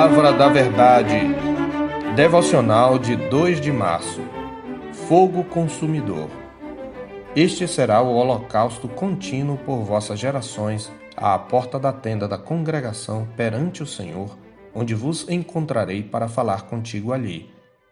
Palavra da Verdade. Devocional de 2 de março. Fogo consumidor. Este será o holocausto contínuo por vossas gerações à porta da tenda da congregação perante o Senhor, onde vos encontrarei para falar contigo ali.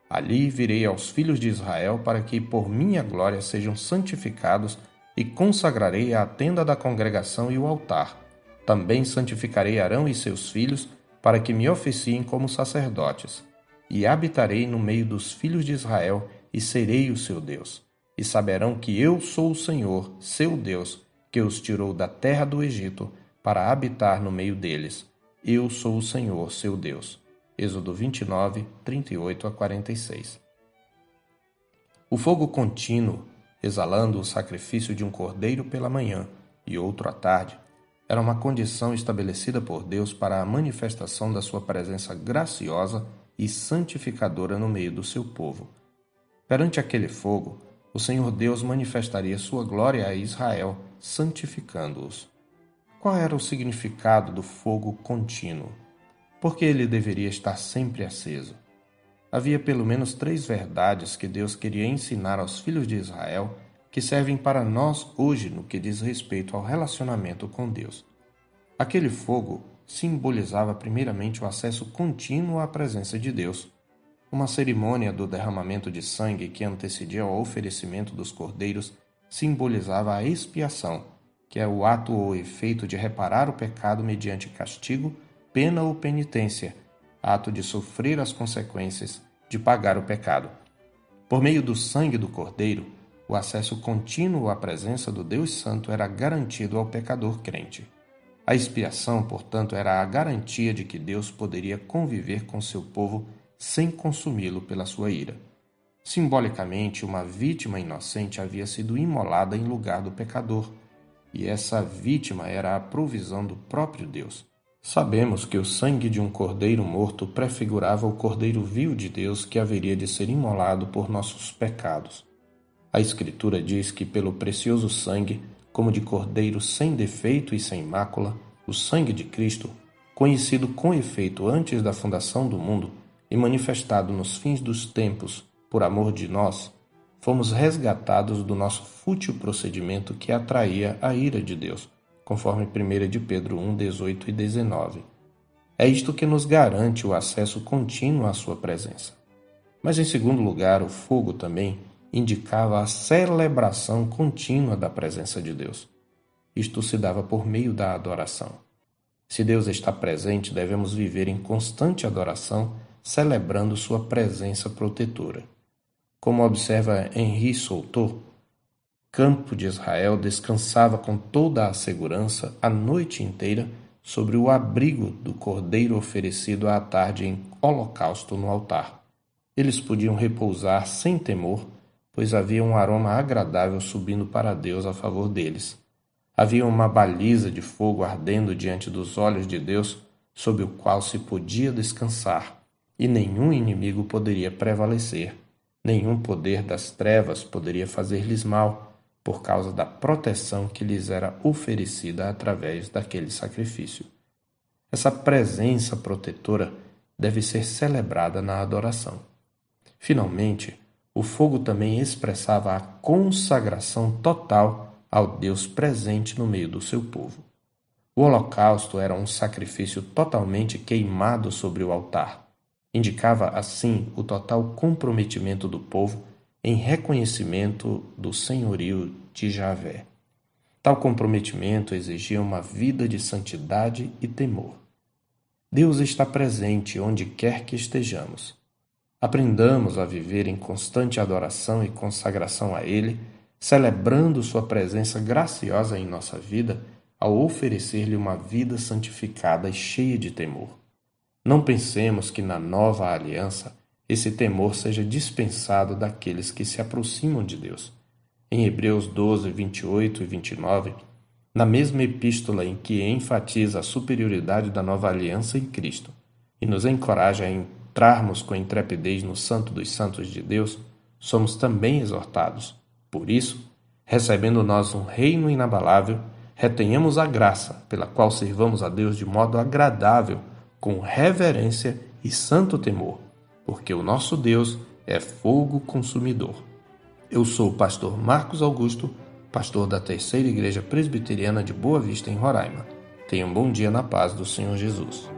Ali virei aos filhos de Israel para que por minha glória sejam santificados e consagrarei a tenda da congregação e o altar. Também santificarei Arão e seus filhos para que me oficiem como sacerdotes. E habitarei no meio dos filhos de Israel e serei o seu Deus. E saberão que eu sou o Senhor, seu Deus, que os tirou da terra do Egito para habitar no meio deles. Eu sou o Senhor, seu Deus. Êxodo 29, 38 a 46. O fogo contínuo, exalando o sacrifício de um cordeiro pela manhã e outro à tarde, era uma condição estabelecida por Deus para a manifestação da sua presença graciosa e santificadora no meio do seu povo. Perante aquele fogo, o Senhor Deus manifestaria sua glória a Israel, santificando-os. Qual era o significado do fogo contínuo? Por que ele deveria estar sempre aceso? Havia pelo menos três verdades que Deus queria ensinar aos filhos de Israel que servem para nós hoje no que diz respeito ao relacionamento com Deus. Aquele fogo simbolizava primeiramente o acesso contínuo à presença de Deus. Uma cerimônia do derramamento de sangue que antecedia o oferecimento dos cordeiros simbolizava a expiação, que é o ato ou efeito de reparar o pecado mediante castigo, pena ou penitência, ato de sofrer as consequências de pagar o pecado. Por meio do sangue do cordeiro, o acesso contínuo à presença do Deus Santo era garantido ao pecador crente. A expiação, portanto, era a garantia de que Deus poderia conviver com seu povo sem consumi-lo pela sua ira. Simbolicamente, uma vítima inocente havia sido imolada em lugar do pecador, e essa vítima era a provisão do próprio Deus. Sabemos que o sangue de um cordeiro morto prefigurava o cordeiro vil de Deus que haveria de ser imolado por nossos pecados. A Escritura diz que, pelo precioso sangue, como de cordeiro sem defeito e sem mácula, o sangue de Cristo, conhecido com efeito antes da fundação do mundo e manifestado nos fins dos tempos por amor de nós, fomos resgatados do nosso fútil procedimento que atraía a ira de Deus, conforme 1 de Pedro 1, 18 e 19. É isto que nos garante o acesso contínuo à sua presença. Mas, em segundo lugar, o fogo também indicava a celebração contínua da presença de Deus. Isto se dava por meio da adoração. Se Deus está presente, devemos viver em constante adoração, celebrando sua presença protetora. Como observa Henri Souto, campo de Israel descansava com toda a segurança a noite inteira sobre o abrigo do cordeiro oferecido à tarde em holocausto no altar. Eles podiam repousar sem temor pois havia um aroma agradável subindo para Deus a favor deles. Havia uma baliza de fogo ardendo diante dos olhos de Deus, sob o qual se podia descansar, e nenhum inimigo poderia prevalecer, nenhum poder das trevas poderia fazer-lhes mal, por causa da proteção que lhes era oferecida através daquele sacrifício. Essa presença protetora deve ser celebrada na adoração. Finalmente, o fogo também expressava a consagração total ao Deus presente no meio do seu povo. O holocausto era um sacrifício totalmente queimado sobre o altar. Indicava, assim, o total comprometimento do povo em reconhecimento do senhorio de Javé. Tal comprometimento exigia uma vida de santidade e temor. Deus está presente onde quer que estejamos. Aprendamos a viver em constante adoração e consagração a Ele, celebrando Sua presença graciosa em nossa vida ao oferecer-lhe uma vida santificada e cheia de temor. Não pensemos que na nova aliança esse temor seja dispensado daqueles que se aproximam de Deus. Em Hebreus 12, 28 e 29, na mesma epístola em que enfatiza a superioridade da nova aliança em Cristo e nos encoraja a entrarmos com intrepidez no Santo dos Santos de Deus, somos também exortados. Por isso, recebendo nós um reino inabalável, retenhamos a graça pela qual servamos a Deus de modo agradável, com reverência e santo temor, porque o nosso Deus é fogo consumidor. Eu sou o pastor Marcos Augusto, pastor da Terceira Igreja Presbiteriana de Boa Vista, em Roraima. Tenha um bom dia na paz do Senhor Jesus.